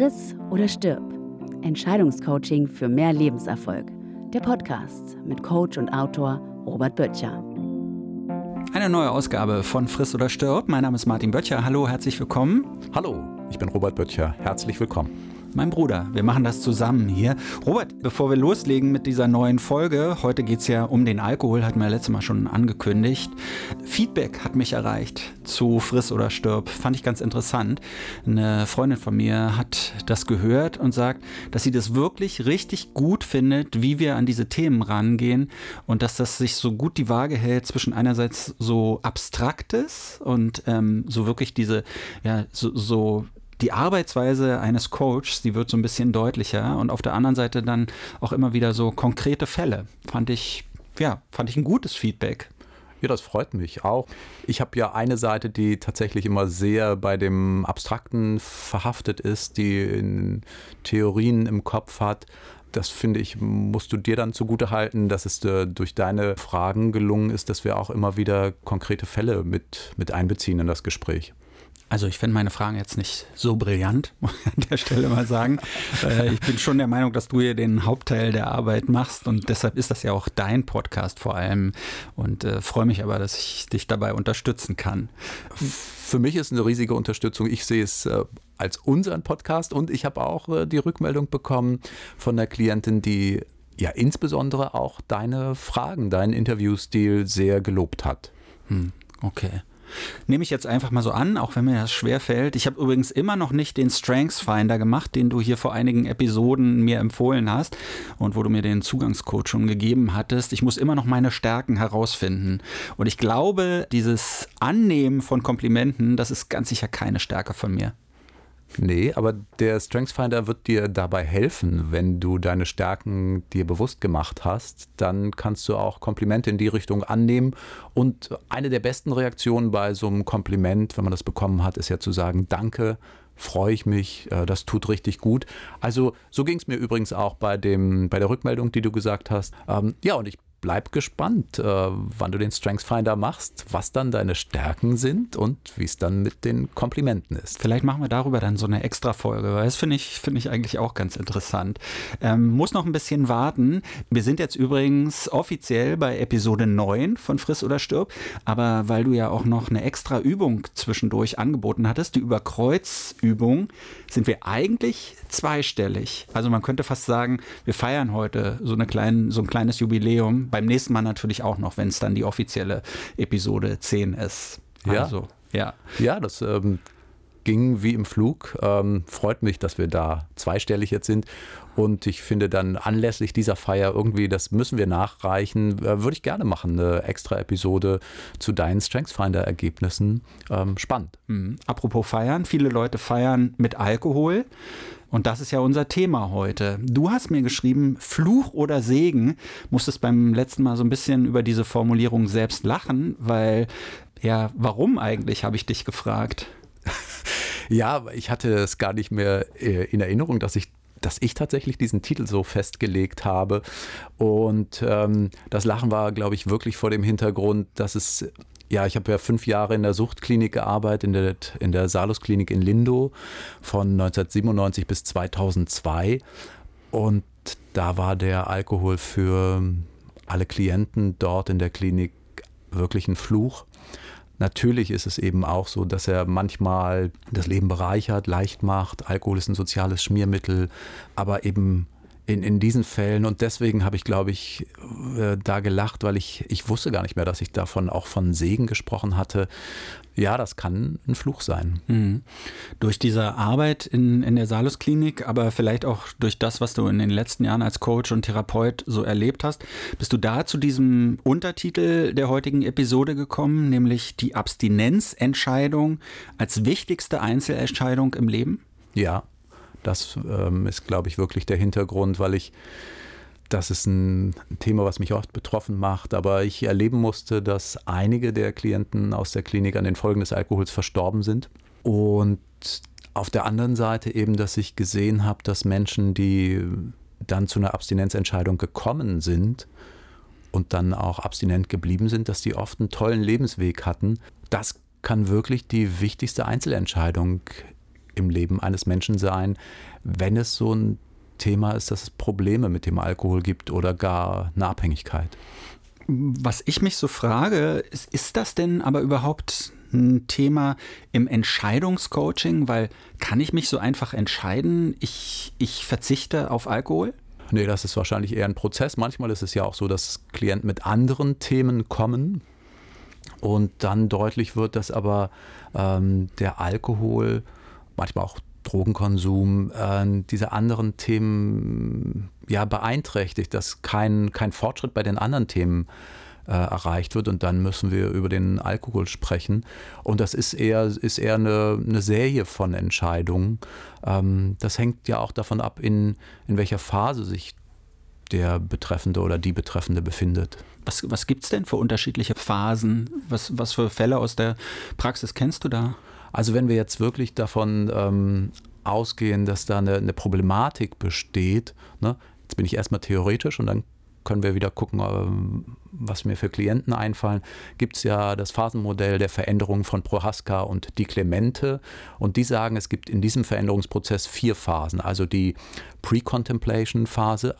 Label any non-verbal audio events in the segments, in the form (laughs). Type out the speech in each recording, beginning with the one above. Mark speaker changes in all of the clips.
Speaker 1: Friss oder stirb. Entscheidungscoaching für mehr Lebenserfolg. Der Podcast mit Coach und Autor Robert Böttcher.
Speaker 2: Eine neue Ausgabe von Friss oder stirb. Mein Name ist Martin Böttcher. Hallo, herzlich willkommen.
Speaker 3: Hallo, ich bin Robert Böttcher. Herzlich willkommen
Speaker 2: mein Bruder. Wir machen das zusammen hier. Robert, bevor wir loslegen mit dieser neuen Folge, heute geht es ja um den Alkohol, hatten wir ja letztes Mal schon angekündigt. Feedback hat mich erreicht zu Friss oder Stirb. Fand ich ganz interessant. Eine Freundin von mir hat das gehört und sagt, dass sie das wirklich richtig gut findet, wie wir an diese Themen rangehen und dass das sich so gut die Waage hält zwischen einerseits so Abstraktes und ähm, so wirklich diese, ja, so, so die Arbeitsweise eines Coaches, die wird so ein bisschen deutlicher und auf der anderen Seite dann auch immer wieder so konkrete Fälle. Fand ich, ja, fand ich ein gutes Feedback.
Speaker 3: Ja, das freut mich auch. Ich habe ja eine Seite, die tatsächlich immer sehr bei dem Abstrakten verhaftet ist, die in Theorien im Kopf hat. Das finde ich, musst du dir dann zugute halten, dass es äh, durch deine Fragen gelungen ist, dass wir auch immer wieder konkrete Fälle mit, mit einbeziehen in das Gespräch.
Speaker 2: Also ich finde meine Fragen jetzt nicht so brillant, (laughs) muss ich an der Stelle mal sagen. Äh, ich bin schon der Meinung, dass du hier den Hauptteil der Arbeit machst und deshalb ist das ja auch dein Podcast vor allem und äh, freue mich aber, dass ich dich dabei unterstützen kann.
Speaker 3: Für mich ist eine riesige Unterstützung. Ich sehe es äh, als unseren Podcast und ich habe auch äh, die Rückmeldung bekommen von der Klientin, die ja insbesondere auch deine Fragen, deinen Interviewstil sehr gelobt hat.
Speaker 2: Hm, okay. Nehme ich jetzt einfach mal so an, auch wenn mir das schwer fällt. Ich habe übrigens immer noch nicht den Strengths Finder gemacht, den du hier vor einigen Episoden mir empfohlen hast und wo du mir den Zugangscode schon gegeben hattest. Ich muss immer noch meine Stärken herausfinden. Und ich glaube, dieses Annehmen von Komplimenten, das ist ganz sicher keine Stärke von mir.
Speaker 3: Nee, aber der StrengthsFinder wird dir dabei helfen, wenn du deine Stärken dir bewusst gemacht hast. Dann kannst du auch Komplimente in die Richtung annehmen. Und eine der besten Reaktionen bei so einem Kompliment, wenn man das bekommen hat, ist ja zu sagen, danke, freue ich mich, äh, das tut richtig gut. Also so ging es mir übrigens auch bei, dem, bei der Rückmeldung, die du gesagt hast. Ähm, ja, und ich bleib gespannt, äh, wann du den Strengths Finder machst, was dann deine Stärken sind und wie es dann mit den Komplimenten ist.
Speaker 2: Vielleicht machen wir darüber dann so eine extra Folge, weil das finde ich, finde ich eigentlich auch ganz interessant. Ähm, muss noch ein bisschen warten. Wir sind jetzt übrigens offiziell bei Episode 9 von Friss oder Stirb, aber weil du ja auch noch eine extra Übung zwischendurch angeboten hattest, die Überkreuzübung, sind wir eigentlich zweistellig. Also man könnte fast sagen, wir feiern heute so, eine kleine, so ein kleines Jubiläum beim nächsten Mal natürlich auch noch, wenn es dann die offizielle Episode 10 ist.
Speaker 3: Also, ja. Ja, ja das ähm, ging wie im Flug. Ähm, freut mich, dass wir da zweistellig jetzt sind. Und ich finde dann anlässlich dieser Feier irgendwie, das müssen wir nachreichen, äh, würde ich gerne machen, eine extra Episode zu deinen StrengthsFinder-Ergebnissen. Ähm, spannend.
Speaker 2: Mhm. Apropos feiern, viele Leute feiern mit Alkohol. Und das ist ja unser Thema heute. Du hast mir geschrieben, Fluch oder Segen. Musstest beim letzten Mal so ein bisschen über diese Formulierung selbst lachen, weil, ja, warum eigentlich, habe ich dich gefragt. (laughs)
Speaker 3: Ja, ich hatte es gar nicht mehr äh, in Erinnerung, dass ich dass ich tatsächlich diesen Titel so festgelegt habe. Und ähm, das Lachen war, glaube ich, wirklich vor dem Hintergrund, dass es ja, ich habe ja fünf Jahre in der Suchtklinik gearbeitet, in der, in der Salus-Klinik in Lindow von 1997 bis 2002. Und da war der Alkohol für alle Klienten dort in der Klinik wirklich ein Fluch. Natürlich ist es eben auch so, dass er manchmal das Leben bereichert, leicht macht. Alkohol ist ein soziales Schmiermittel, aber eben in, in diesen Fällen. Und deswegen habe ich, glaube ich, äh, da gelacht, weil ich, ich wusste gar nicht mehr, dass ich davon auch von Segen gesprochen hatte. Ja, das kann ein Fluch sein. Mhm.
Speaker 2: Durch diese Arbeit in, in der Salus-Klinik, aber vielleicht auch durch das, was du in den letzten Jahren als Coach und Therapeut so erlebt hast, bist du da zu diesem Untertitel der heutigen Episode gekommen, nämlich die Abstinenzentscheidung als wichtigste Einzelentscheidung im Leben?
Speaker 3: Ja, das ähm, ist, glaube ich, wirklich der Hintergrund, weil ich, das ist ein Thema, was mich oft betroffen macht, aber ich erleben musste, dass einige der Klienten aus der Klinik an den Folgen des Alkohols verstorben sind. Und auf der anderen Seite eben, dass ich gesehen habe, dass Menschen, die dann zu einer Abstinenzentscheidung gekommen sind und dann auch abstinent geblieben sind, dass die oft einen tollen Lebensweg hatten. Das kann wirklich die wichtigste Einzelentscheidung im Leben eines Menschen sein, wenn es so ein Thema ist, dass es Probleme mit dem Alkohol gibt oder gar eine Abhängigkeit.
Speaker 2: Was ich mich so frage, ist, ist das denn aber überhaupt ein Thema im Entscheidungscoaching? Weil kann ich mich so einfach entscheiden, ich, ich verzichte auf Alkohol?
Speaker 3: Nee, das ist wahrscheinlich eher ein Prozess. Manchmal ist es ja auch so, dass Klienten mit anderen Themen kommen und dann deutlich wird, dass aber ähm, der Alkohol, manchmal auch Drogenkonsum, äh, diese anderen Themen ja beeinträchtigt, dass kein, kein Fortschritt bei den anderen Themen äh, erreicht wird und dann müssen wir über den Alkohol sprechen. Und das ist eher, ist eher eine, eine Serie von Entscheidungen. Ähm, das hängt ja auch davon ab, in, in welcher Phase sich der Betreffende oder die Betreffende befindet.
Speaker 2: Was, was gibt es denn für unterschiedliche Phasen? Was, was für Fälle aus der Praxis kennst du da?
Speaker 3: Also wenn wir jetzt wirklich davon ähm, ausgehen, dass da eine, eine Problematik besteht, ne? jetzt bin ich erstmal theoretisch und dann können wir wieder gucken, ähm, was mir für Klienten einfallen, gibt es ja das Phasenmodell der Veränderung von Prohaska und die Clemente. Und die sagen, es gibt in diesem Veränderungsprozess vier Phasen. Also die Pre-Contemplation-Phase,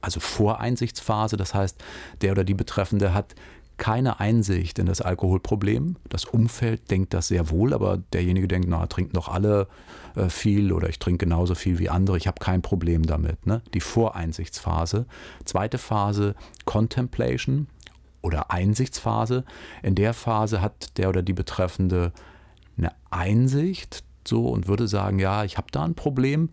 Speaker 3: also Voreinsichtsphase. Das heißt, der oder die Betreffende hat keine Einsicht in das Alkoholproblem. Das Umfeld denkt das sehr wohl, aber derjenige denkt, na, trinken doch alle äh, viel oder ich trinke genauso viel wie andere, ich habe kein Problem damit. Ne? Die Voreinsichtsphase. Zweite Phase, Contemplation oder Einsichtsphase. In der Phase hat der oder die Betreffende eine Einsicht so und würde sagen, ja, ich habe da ein Problem,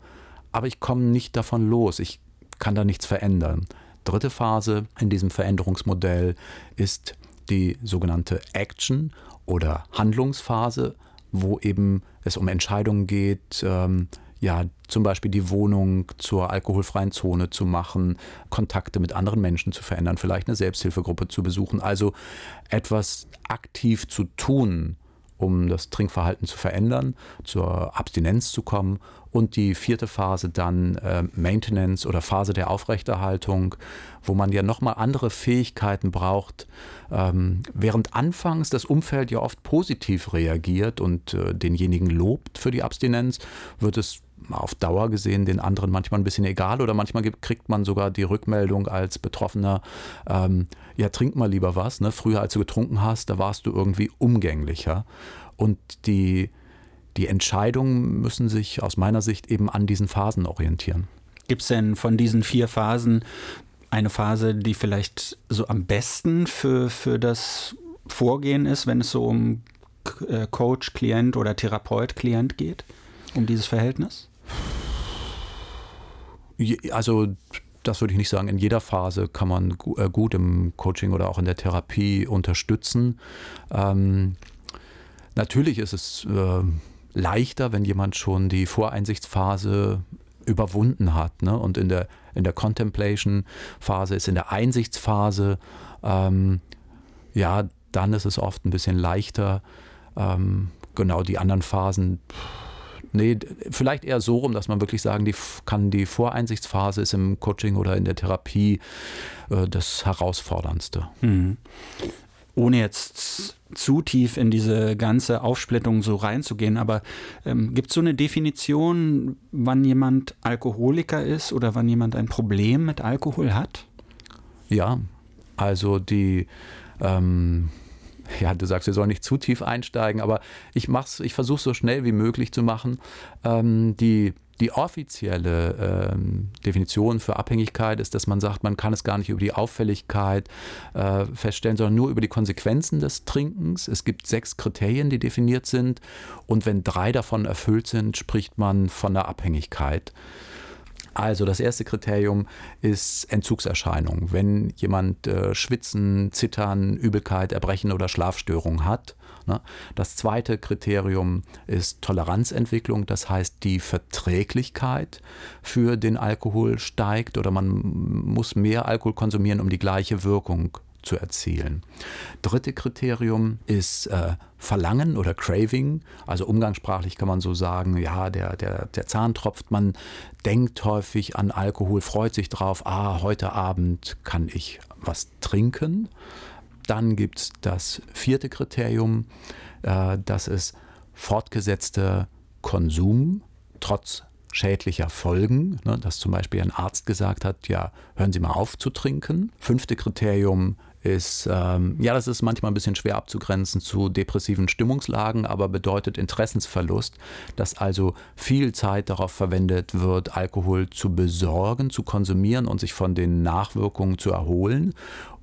Speaker 3: aber ich komme nicht davon los. Ich kann da nichts verändern. Dritte Phase in diesem Veränderungsmodell ist die sogenannte Action oder Handlungsphase, wo eben es um Entscheidungen geht, ähm, ja, zum Beispiel die Wohnung zur alkoholfreien Zone zu machen, Kontakte mit anderen Menschen zu verändern, vielleicht eine Selbsthilfegruppe zu besuchen, also etwas aktiv zu tun, um das Trinkverhalten zu verändern, zur Abstinenz zu kommen und die vierte Phase dann äh, Maintenance oder Phase der Aufrechterhaltung, wo man ja nochmal andere Fähigkeiten braucht. Ähm, während anfangs das Umfeld ja oft positiv reagiert und äh, denjenigen lobt für die Abstinenz, wird es auf Dauer gesehen den anderen manchmal ein bisschen egal oder manchmal kriegt man sogar die Rückmeldung als Betroffener, ähm, ja, trink mal lieber was. Ne? Früher, als du getrunken hast, da warst du irgendwie umgänglicher. Und die die Entscheidungen müssen sich aus meiner Sicht eben an diesen Phasen orientieren.
Speaker 2: Gibt es denn von diesen vier Phasen eine Phase, die vielleicht so am besten für, für das Vorgehen ist, wenn es so um äh, Coach, Klient oder Therapeut, Klient geht, um dieses Verhältnis?
Speaker 3: Also das würde ich nicht sagen. In jeder Phase kann man äh, gut im Coaching oder auch in der Therapie unterstützen. Ähm, natürlich ist es äh, leichter, wenn jemand schon die Voreinsichtsphase überwunden hat. Ne? Und in der, in der Contemplation-Phase ist in der Einsichtsphase, ähm, ja, dann ist es oft ein bisschen leichter. Ähm, genau die anderen Phasen, nee, vielleicht eher so rum, dass man wirklich sagen die, kann, die Voreinsichtsphase ist im Coaching oder in der Therapie äh, das Herausforderndste. Mhm
Speaker 2: ohne jetzt zu tief in diese ganze Aufsplittung so reinzugehen, aber ähm, gibt es so eine Definition, wann jemand Alkoholiker ist oder wann jemand ein Problem mit Alkohol hat?
Speaker 3: Ja, also die ähm (laughs) ja, du sagst, wir sollen nicht zu tief einsteigen, aber ich mach's, ich versuche so schnell wie möglich zu machen. Ähm, die die offizielle ähm, Definition für Abhängigkeit ist, dass man sagt, man kann es gar nicht über die Auffälligkeit äh, feststellen, sondern nur über die Konsequenzen des Trinkens. Es gibt sechs Kriterien, die definiert sind. Und wenn drei davon erfüllt sind, spricht man von der Abhängigkeit. Also das erste Kriterium ist Entzugserscheinung. Wenn jemand äh, Schwitzen, Zittern, Übelkeit, Erbrechen oder Schlafstörung hat, Ne? Das zweite Kriterium ist Toleranzentwicklung, das heißt die Verträglichkeit für den Alkohol steigt oder man muss mehr Alkohol konsumieren, um die gleiche Wirkung zu erzielen. Dritte Kriterium ist äh, Verlangen oder Craving. Also umgangssprachlich kann man so sagen, ja, der, der, der Zahn tropft, man denkt häufig an Alkohol, freut sich drauf, ah, heute Abend kann ich was trinken. Dann gibt es das vierte Kriterium, äh, das ist fortgesetzte Konsum trotz schädlicher Folgen, ne, dass zum Beispiel ein Arzt gesagt hat, ja, hören Sie mal auf zu trinken. Fünfte Kriterium ist, ähm, ja, das ist manchmal ein bisschen schwer abzugrenzen zu depressiven Stimmungslagen, aber bedeutet Interessensverlust, dass also viel Zeit darauf verwendet wird, Alkohol zu besorgen, zu konsumieren und sich von den Nachwirkungen zu erholen.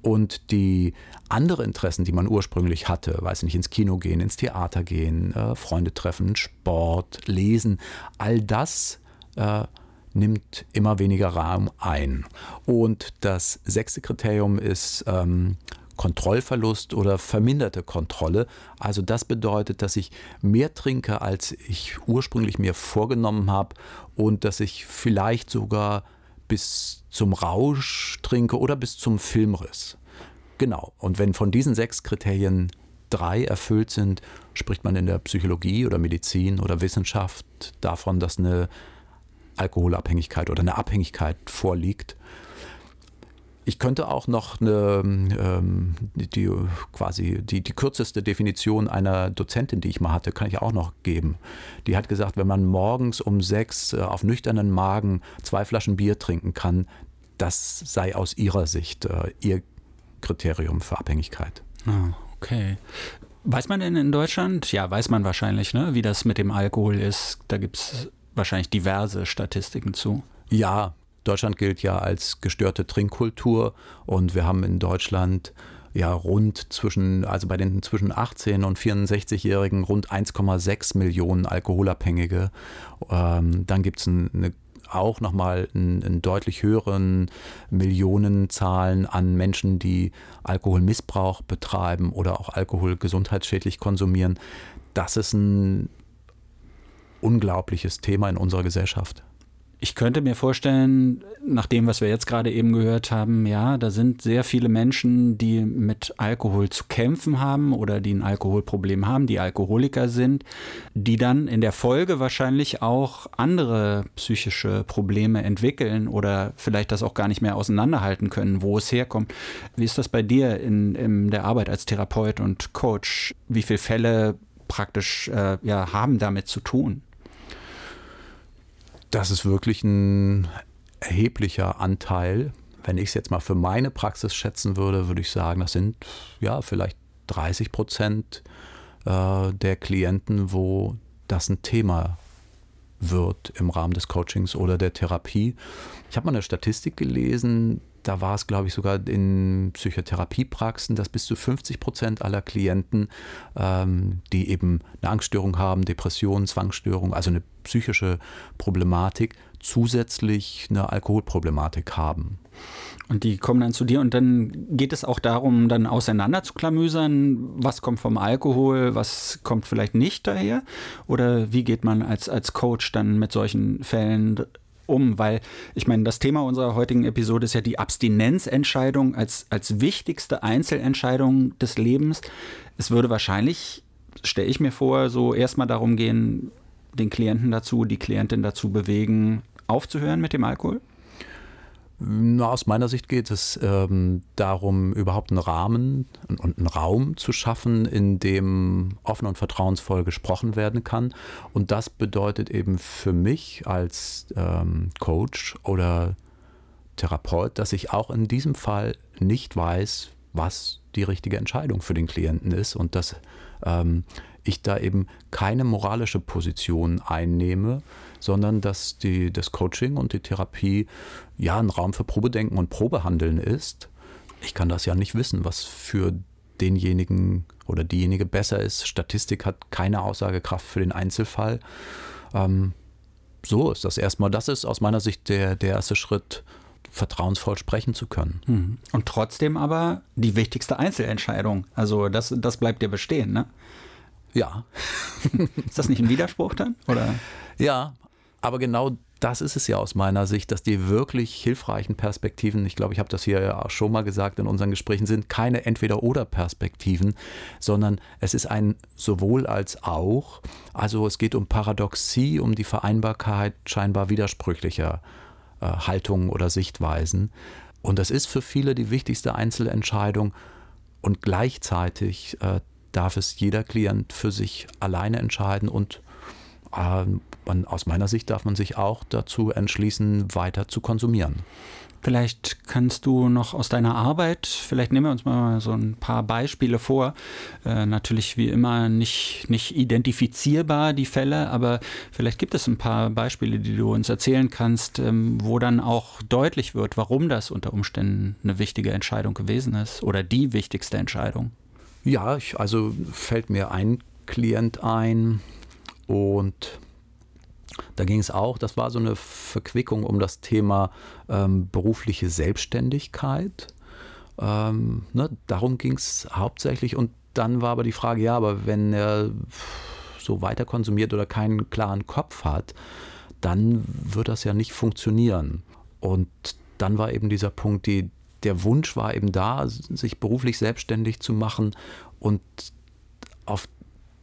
Speaker 3: Und die anderen Interessen, die man ursprünglich hatte, weiß nicht, ins Kino gehen, ins Theater gehen, äh, Freunde treffen, Sport, Lesen, all das äh, nimmt immer weniger Raum ein. Und das sechste Kriterium ist ähm, Kontrollverlust oder verminderte Kontrolle. Also das bedeutet, dass ich mehr trinke, als ich ursprünglich mir vorgenommen habe und dass ich vielleicht sogar bis zum Rausch trinke oder bis zum Filmriss. Genau. Und wenn von diesen sechs Kriterien drei erfüllt sind, spricht man in der Psychologie oder Medizin oder Wissenschaft davon, dass eine Alkoholabhängigkeit oder eine Abhängigkeit vorliegt. Ich könnte auch noch eine, ähm, die, quasi die, die kürzeste Definition einer Dozentin, die ich mal hatte, kann ich auch noch geben. Die hat gesagt, wenn man morgens um sechs äh, auf nüchternen Magen zwei Flaschen Bier trinken kann, das sei aus ihrer Sicht äh, ihr Kriterium für Abhängigkeit.
Speaker 2: Ah, okay. Weiß man denn in Deutschland, ja, weiß man wahrscheinlich, ne, wie das mit dem Alkohol ist. Da gibt es wahrscheinlich diverse Statistiken zu.
Speaker 3: Ja, Deutschland gilt ja als gestörte Trinkkultur und wir haben in Deutschland ja rund zwischen, also bei den zwischen 18 und 64-Jährigen rund 1,6 Millionen Alkoholabhängige. Ähm, dann gibt es eine auch nochmal einen, einen deutlich höheren Millionenzahlen an Menschen, die Alkoholmissbrauch betreiben oder auch Alkohol gesundheitsschädlich konsumieren. Das ist ein unglaubliches Thema in unserer Gesellschaft.
Speaker 2: Ich könnte mir vorstellen, nach dem, was wir jetzt gerade eben gehört haben, ja, da sind sehr viele Menschen, die mit Alkohol zu kämpfen haben oder die ein Alkoholproblem haben, die Alkoholiker sind, die dann in der Folge wahrscheinlich auch andere psychische Probleme entwickeln oder vielleicht das auch gar nicht mehr auseinanderhalten können, wo es herkommt. Wie ist das bei dir in, in der Arbeit als Therapeut und Coach? Wie viele Fälle praktisch äh, ja, haben damit zu tun?
Speaker 3: Das ist wirklich ein erheblicher Anteil. Wenn ich es jetzt mal für meine Praxis schätzen würde, würde ich sagen, das sind ja vielleicht 30 Prozent äh, der Klienten, wo das ein Thema wird im Rahmen des Coachings oder der Therapie. Ich habe mal eine Statistik gelesen, da war es, glaube ich, sogar in Psychotherapiepraxen, dass bis zu 50 Prozent aller Klienten, ähm, die eben eine Angststörung haben, Depressionen, Zwangsstörung, also eine psychische Problematik, zusätzlich eine Alkoholproblematik haben.
Speaker 2: Und die kommen dann zu dir und dann geht es auch darum, dann auseinander zu klamüsern, was kommt vom Alkohol, was kommt vielleicht nicht daher? Oder wie geht man als, als Coach dann mit solchen Fällen um? Weil ich meine, das Thema unserer heutigen Episode ist ja die Abstinenzentscheidung als, als wichtigste Einzelentscheidung des Lebens. Es würde wahrscheinlich, stelle ich mir vor, so erstmal darum gehen, den Klienten dazu, die Klientin dazu bewegen, aufzuhören mit dem Alkohol?
Speaker 3: Na, aus meiner Sicht geht es ähm, darum, überhaupt einen Rahmen und einen Raum zu schaffen, in dem offen und vertrauensvoll gesprochen werden kann. Und das bedeutet eben für mich als ähm, Coach oder Therapeut, dass ich auch in diesem Fall nicht weiß, was die richtige Entscheidung für den Klienten ist und dass ähm, ich da eben keine moralische Position einnehme, sondern dass die, das Coaching und die Therapie ja ein Raum für Probedenken und Probehandeln ist. Ich kann das ja nicht wissen, was für denjenigen oder diejenige besser ist. Statistik hat keine Aussagekraft für den Einzelfall. Ähm, so ist das erstmal. Das ist aus meiner Sicht der, der erste Schritt, vertrauensvoll sprechen zu können.
Speaker 2: Hm. Und trotzdem aber die wichtigste Einzelentscheidung. Also das, das bleibt dir bestehen, ne?
Speaker 3: Ja. (laughs)
Speaker 2: ist das nicht ein Widerspruch dann? Oder?
Speaker 3: Ja, aber genau das ist es ja aus meiner Sicht, dass die wirklich hilfreichen Perspektiven, ich glaube, ich habe das hier ja auch schon mal gesagt in unseren Gesprächen, sind keine Entweder-Oder-Perspektiven, sondern es ist ein sowohl als auch. Also es geht um Paradoxie, um die Vereinbarkeit scheinbar widersprüchlicher äh, Haltungen oder Sichtweisen. Und das ist für viele die wichtigste Einzelentscheidung und gleichzeitig äh, darf es jeder Klient für sich alleine entscheiden und äh, man, aus meiner Sicht darf man sich auch dazu entschließen, weiter zu konsumieren.
Speaker 2: Vielleicht kannst du noch aus deiner Arbeit, vielleicht nehmen wir uns mal so ein paar Beispiele vor. Äh, natürlich wie immer nicht, nicht identifizierbar die Fälle, aber vielleicht gibt es ein paar Beispiele, die du uns erzählen kannst, ähm, wo dann auch deutlich wird, warum das unter Umständen eine wichtige Entscheidung gewesen ist oder die wichtigste Entscheidung.
Speaker 3: Ja, ich, also fällt mir ein Klient ein und da ging es auch, das war so eine Verquickung um das Thema ähm, berufliche Selbstständigkeit. Ähm, ne, darum ging es hauptsächlich. Und dann war aber die Frage, ja, aber wenn er so weiter konsumiert oder keinen klaren Kopf hat, dann wird das ja nicht funktionieren. Und dann war eben dieser Punkt, die, der Wunsch war eben da, sich beruflich selbstständig zu machen. Und auf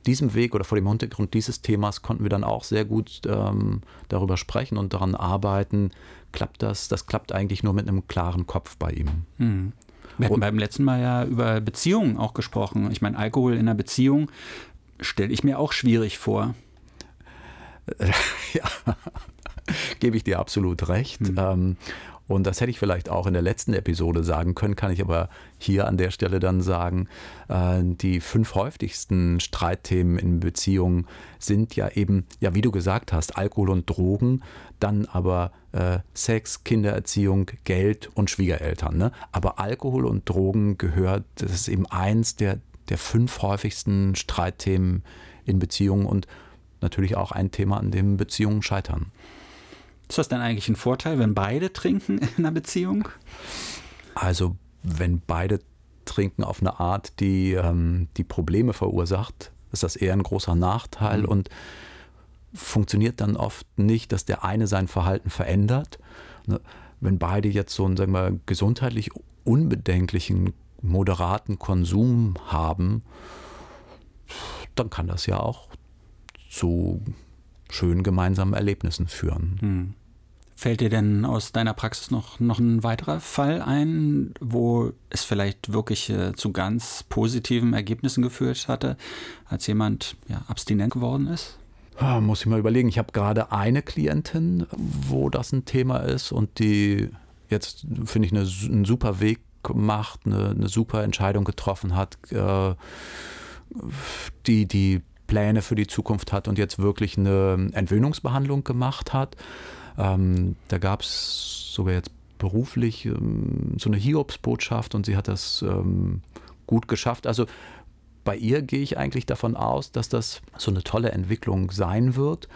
Speaker 3: diesem Weg oder vor dem Hintergrund dieses Themas konnten wir dann auch sehr gut ähm, darüber sprechen und daran arbeiten. Klappt das? Das klappt eigentlich nur mit einem klaren Kopf bei ihm.
Speaker 2: Hm. Wir hatten beim letzten Mal ja über Beziehungen auch gesprochen. Ich meine, Alkohol in einer Beziehung stelle ich mir auch schwierig vor. (laughs)
Speaker 3: ja, gebe ich dir absolut recht. Hm. Ähm, und das hätte ich vielleicht auch in der letzten Episode sagen können, kann ich aber hier an der Stelle dann sagen. Äh, die fünf häufigsten Streitthemen in Beziehungen sind ja eben, ja, wie du gesagt hast, Alkohol und Drogen, dann aber äh, Sex, Kindererziehung, Geld und Schwiegereltern. Ne? Aber Alkohol und Drogen gehört, das ist eben eins der, der fünf häufigsten Streitthemen in Beziehungen und natürlich auch ein Thema, an dem Beziehungen scheitern.
Speaker 2: Ist das denn eigentlich ein Vorteil, wenn beide trinken in einer Beziehung?
Speaker 3: Also, wenn beide trinken auf eine Art, die, ähm, die Probleme verursacht, ist das eher ein großer Nachteil mhm. und funktioniert dann oft nicht, dass der eine sein Verhalten verändert. Ne, wenn beide jetzt so einen sagen wir, gesundheitlich unbedenklichen, moderaten Konsum haben, dann kann das ja auch zu schönen gemeinsamen Erlebnissen führen. Hm.
Speaker 2: Fällt dir denn aus deiner Praxis noch, noch ein weiterer Fall ein, wo es vielleicht wirklich äh, zu ganz positiven Ergebnissen geführt hatte, als jemand ja, abstinent geworden ist?
Speaker 3: Ah, muss ich mal überlegen. Ich habe gerade eine Klientin, wo das ein Thema ist und die jetzt, finde ich, eine, einen super Weg macht, eine, eine super Entscheidung getroffen hat, äh, die, die Pläne für die Zukunft hat und jetzt wirklich eine Entwöhnungsbehandlung gemacht hat. Ähm, da gab es sogar jetzt beruflich ähm, so eine Hiobsbotschaft und sie hat das ähm, gut geschafft. Also bei ihr gehe ich eigentlich davon aus, dass das so eine tolle Entwicklung sein wird.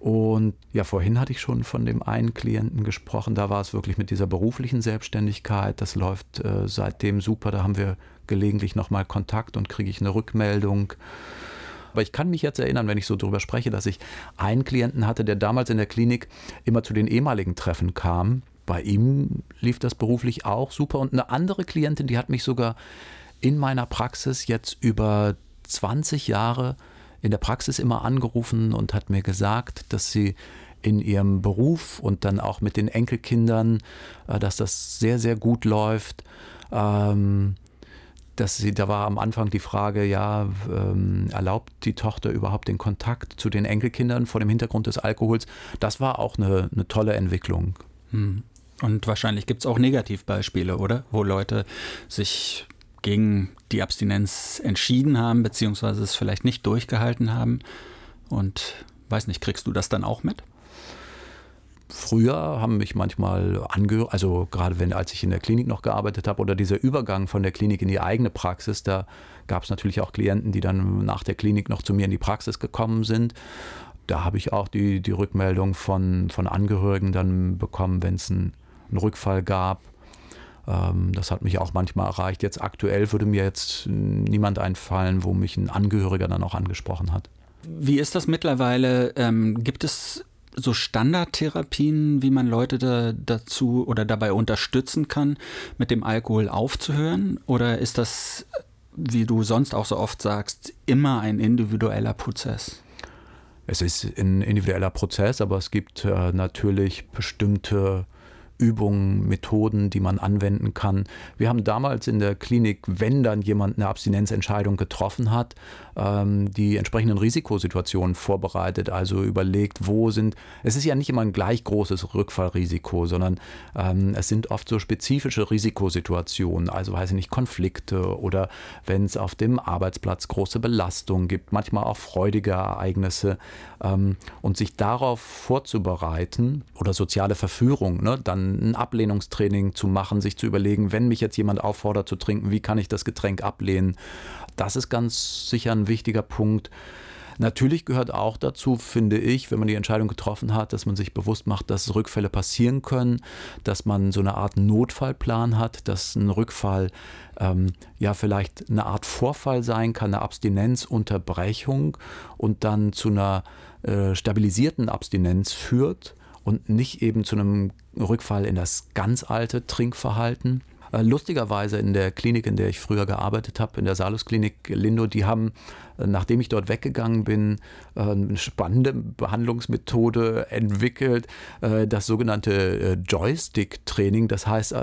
Speaker 3: Und ja, vorhin hatte ich schon von dem einen Klienten gesprochen, da war es wirklich mit dieser beruflichen Selbstständigkeit. Das läuft äh, seitdem super. Da haben wir gelegentlich nochmal Kontakt und kriege ich eine Rückmeldung. Aber ich kann mich jetzt erinnern, wenn ich so darüber spreche, dass ich einen Klienten hatte, der damals in der Klinik immer zu den ehemaligen Treffen kam. Bei ihm lief das beruflich auch super. Und eine andere Klientin, die hat mich sogar in meiner Praxis jetzt über 20 Jahre in der Praxis immer angerufen und hat mir gesagt, dass sie in ihrem Beruf und dann auch mit den Enkelkindern, äh, dass das sehr, sehr gut läuft. Ähm, dass sie, da war am Anfang die Frage, ja, ähm, erlaubt die Tochter überhaupt den Kontakt zu den Enkelkindern vor dem Hintergrund des Alkohols? Das war auch eine, eine tolle Entwicklung.
Speaker 2: Hm. Und wahrscheinlich gibt es auch Negativbeispiele, oder? Wo Leute sich gegen die Abstinenz entschieden haben, beziehungsweise es vielleicht nicht durchgehalten haben. Und weiß nicht, kriegst du das dann auch mit?
Speaker 3: Früher haben mich manchmal angehört, also gerade wenn, als ich in der Klinik noch gearbeitet habe oder dieser Übergang von der Klinik in die eigene Praxis, da gab es natürlich auch Klienten, die dann nach der Klinik noch zu mir in die Praxis gekommen sind. Da habe ich auch die, die Rückmeldung von, von Angehörigen dann bekommen, wenn es einen, einen Rückfall gab. Ähm, das hat mich auch manchmal erreicht. Jetzt aktuell würde mir jetzt niemand einfallen, wo mich ein Angehöriger dann auch angesprochen hat.
Speaker 2: Wie ist das mittlerweile? Ähm, gibt es so Standardtherapien, wie man Leute da, dazu oder dabei unterstützen kann, mit dem Alkohol aufzuhören? Oder ist das, wie du sonst auch so oft sagst, immer ein individueller Prozess?
Speaker 3: Es ist ein individueller Prozess, aber es gibt äh, natürlich bestimmte Übungen, Methoden, die man anwenden kann. Wir haben damals in der Klinik, wenn dann jemand eine Abstinenzentscheidung getroffen hat, ähm, die entsprechenden Risikosituationen vorbereitet, also überlegt, wo sind, es ist ja nicht immer ein gleich großes Rückfallrisiko, sondern ähm, es sind oft so spezifische Risikosituationen, also weiß ich nicht, Konflikte oder wenn es auf dem Arbeitsplatz große Belastungen gibt, manchmal auch freudige Ereignisse ähm, und sich darauf vorzubereiten oder soziale Verführung, ne, dann ein Ablehnungstraining zu machen, sich zu überlegen, wenn mich jetzt jemand auffordert zu trinken, wie kann ich das Getränk ablehnen? Das ist ganz sicher ein wichtiger Punkt. Natürlich gehört auch dazu, finde ich, wenn man die Entscheidung getroffen hat, dass man sich bewusst macht, dass Rückfälle passieren können, dass man so eine Art Notfallplan hat, dass ein Rückfall ähm, ja vielleicht eine Art Vorfall sein kann, eine Abstinenzunterbrechung und dann zu einer äh, stabilisierten Abstinenz führt und nicht eben zu einem Rückfall in das ganz alte Trinkverhalten. Äh, lustigerweise in der Klinik, in der ich früher gearbeitet habe, in der Salus-Klinik Lindo, die haben nachdem ich dort weggegangen bin, äh, eine spannende Behandlungsmethode entwickelt, äh, das sogenannte äh, Joystick-Training. Das heißt,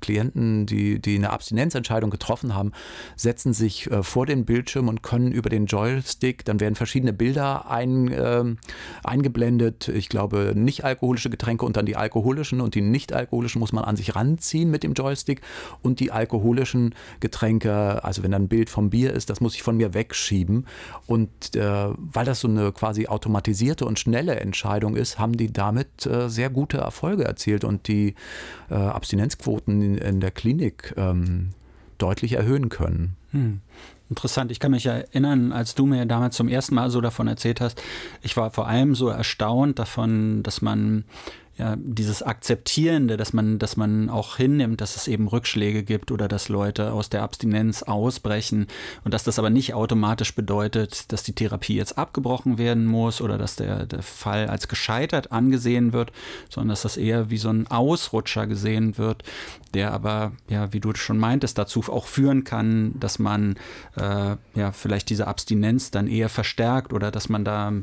Speaker 3: Klienten, die, die eine Abstinenzentscheidung getroffen haben, setzen sich vor den Bildschirm und können über den Joystick, dann werden verschiedene Bilder ein, eingeblendet. Ich glaube, nicht alkoholische Getränke und dann die alkoholischen und die nicht alkoholischen muss man an sich ranziehen mit dem Joystick und die alkoholischen Getränke, also wenn da ein Bild vom Bier ist, das muss ich von mir wegschieben schieben. Und äh, weil das so eine quasi automatisierte und schnelle Entscheidung ist, haben die damit äh, sehr gute Erfolge erzielt und die äh, Abstinenzquoten in, in, der Klinik ähm, deutlich erhöhen können. Hm.
Speaker 2: Interessant. Ich kann mich erinnern, als du mir damals zum ersten Mal so davon erzählt hast, ich war vor allem so erstaunt davon, dass man ja, dieses Akzeptierende, dass man, dass man auch hinnimmt, dass es eben Rückschläge gibt oder dass Leute aus der Abstinenz ausbrechen und dass das aber nicht automatisch bedeutet, dass die Therapie jetzt abgebrochen werden muss oder dass der, der Fall als gescheitert angesehen wird, sondern dass das eher wie so ein Ausrutscher gesehen wird, der aber, ja, wie du schon meintest, dazu auch führen kann, dass man äh, ja vielleicht diese Abstinenz dann eher verstärkt oder dass man da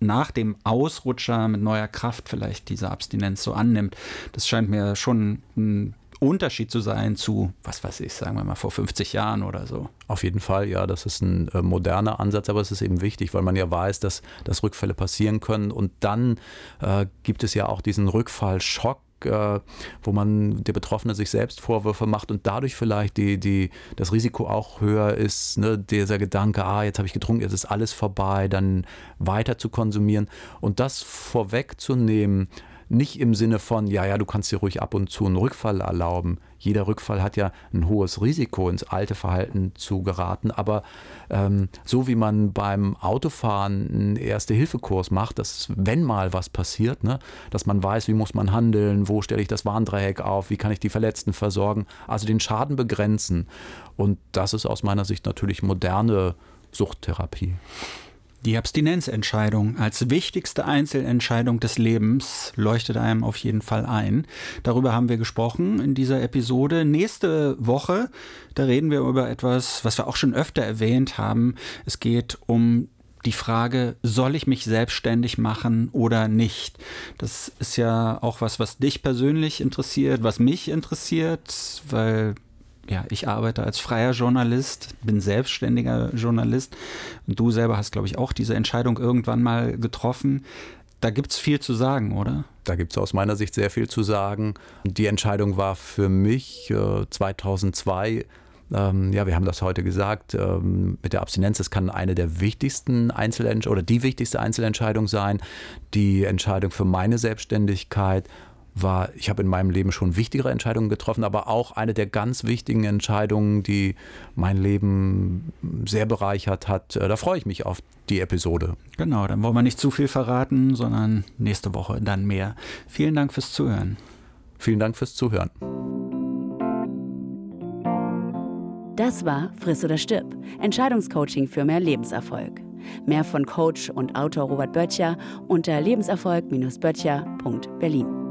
Speaker 2: nach dem Ausrutscher mit neuer Kraft vielleicht diese Abstinenz so annimmt. Das scheint mir schon ein Unterschied zu sein zu, was weiß ich, sagen wir mal vor 50 Jahren oder so.
Speaker 3: Auf jeden Fall, ja, das ist ein äh, moderner Ansatz, aber es ist eben wichtig, weil man ja weiß, dass, dass Rückfälle passieren können. Und dann äh, gibt es ja auch diesen Rückfallschock äh, wo man der Betroffene sich selbst Vorwürfe macht und dadurch vielleicht die, die, das Risiko auch höher ist, ne, dieser Gedanke, ah, jetzt habe ich getrunken, jetzt ist alles vorbei, dann weiter zu konsumieren. Und das vorwegzunehmen, nicht im Sinne von, ja, ja, du kannst dir ruhig ab und zu einen Rückfall erlauben. Jeder Rückfall hat ja ein hohes Risiko, ins alte Verhalten zu geraten. Aber ähm, so wie man beim Autofahren einen Erste-Hilfe-Kurs macht, dass wenn mal was passiert, ne, dass man weiß, wie muss man handeln, wo stelle ich das Warndreieck auf, wie kann ich die Verletzten versorgen, also den Schaden begrenzen. Und das ist aus meiner Sicht natürlich moderne Suchttherapie.
Speaker 2: Die Abstinenzentscheidung als wichtigste Einzelentscheidung des Lebens leuchtet einem auf jeden Fall ein. Darüber haben wir gesprochen in dieser Episode. Nächste Woche, da reden wir über etwas, was wir auch schon öfter erwähnt haben. Es geht um die Frage, soll ich mich selbstständig machen oder nicht? Das ist ja auch was, was dich persönlich interessiert, was mich interessiert, weil ja, ich arbeite als freier Journalist, bin selbstständiger Journalist und du selber hast, glaube ich, auch diese Entscheidung irgendwann mal getroffen. Da gibt es viel zu sagen, oder?
Speaker 3: Da gibt es aus meiner Sicht sehr viel zu sagen. Die Entscheidung war für mich äh, 2002 ähm, ja, wir haben das heute gesagt, ähm, mit der Abstinenz, das kann eine der wichtigsten Einzelentscheidungen oder die wichtigste Einzelentscheidung sein. Die Entscheidung für meine Selbstständigkeit war, ich habe in meinem Leben schon wichtigere Entscheidungen getroffen, aber auch eine der ganz wichtigen Entscheidungen, die mein Leben sehr bereichert hat. Äh, da freue ich mich auf die Episode.
Speaker 2: Genau, dann wollen wir nicht zu viel verraten, sondern nächste Woche dann mehr. Vielen Dank fürs Zuhören.
Speaker 3: Vielen Dank fürs Zuhören.
Speaker 1: Das war Friss oder Stirb, Entscheidungscoaching für mehr Lebenserfolg. Mehr von Coach und Autor Robert Böttcher unter lebenserfolg-böttcher.berlin.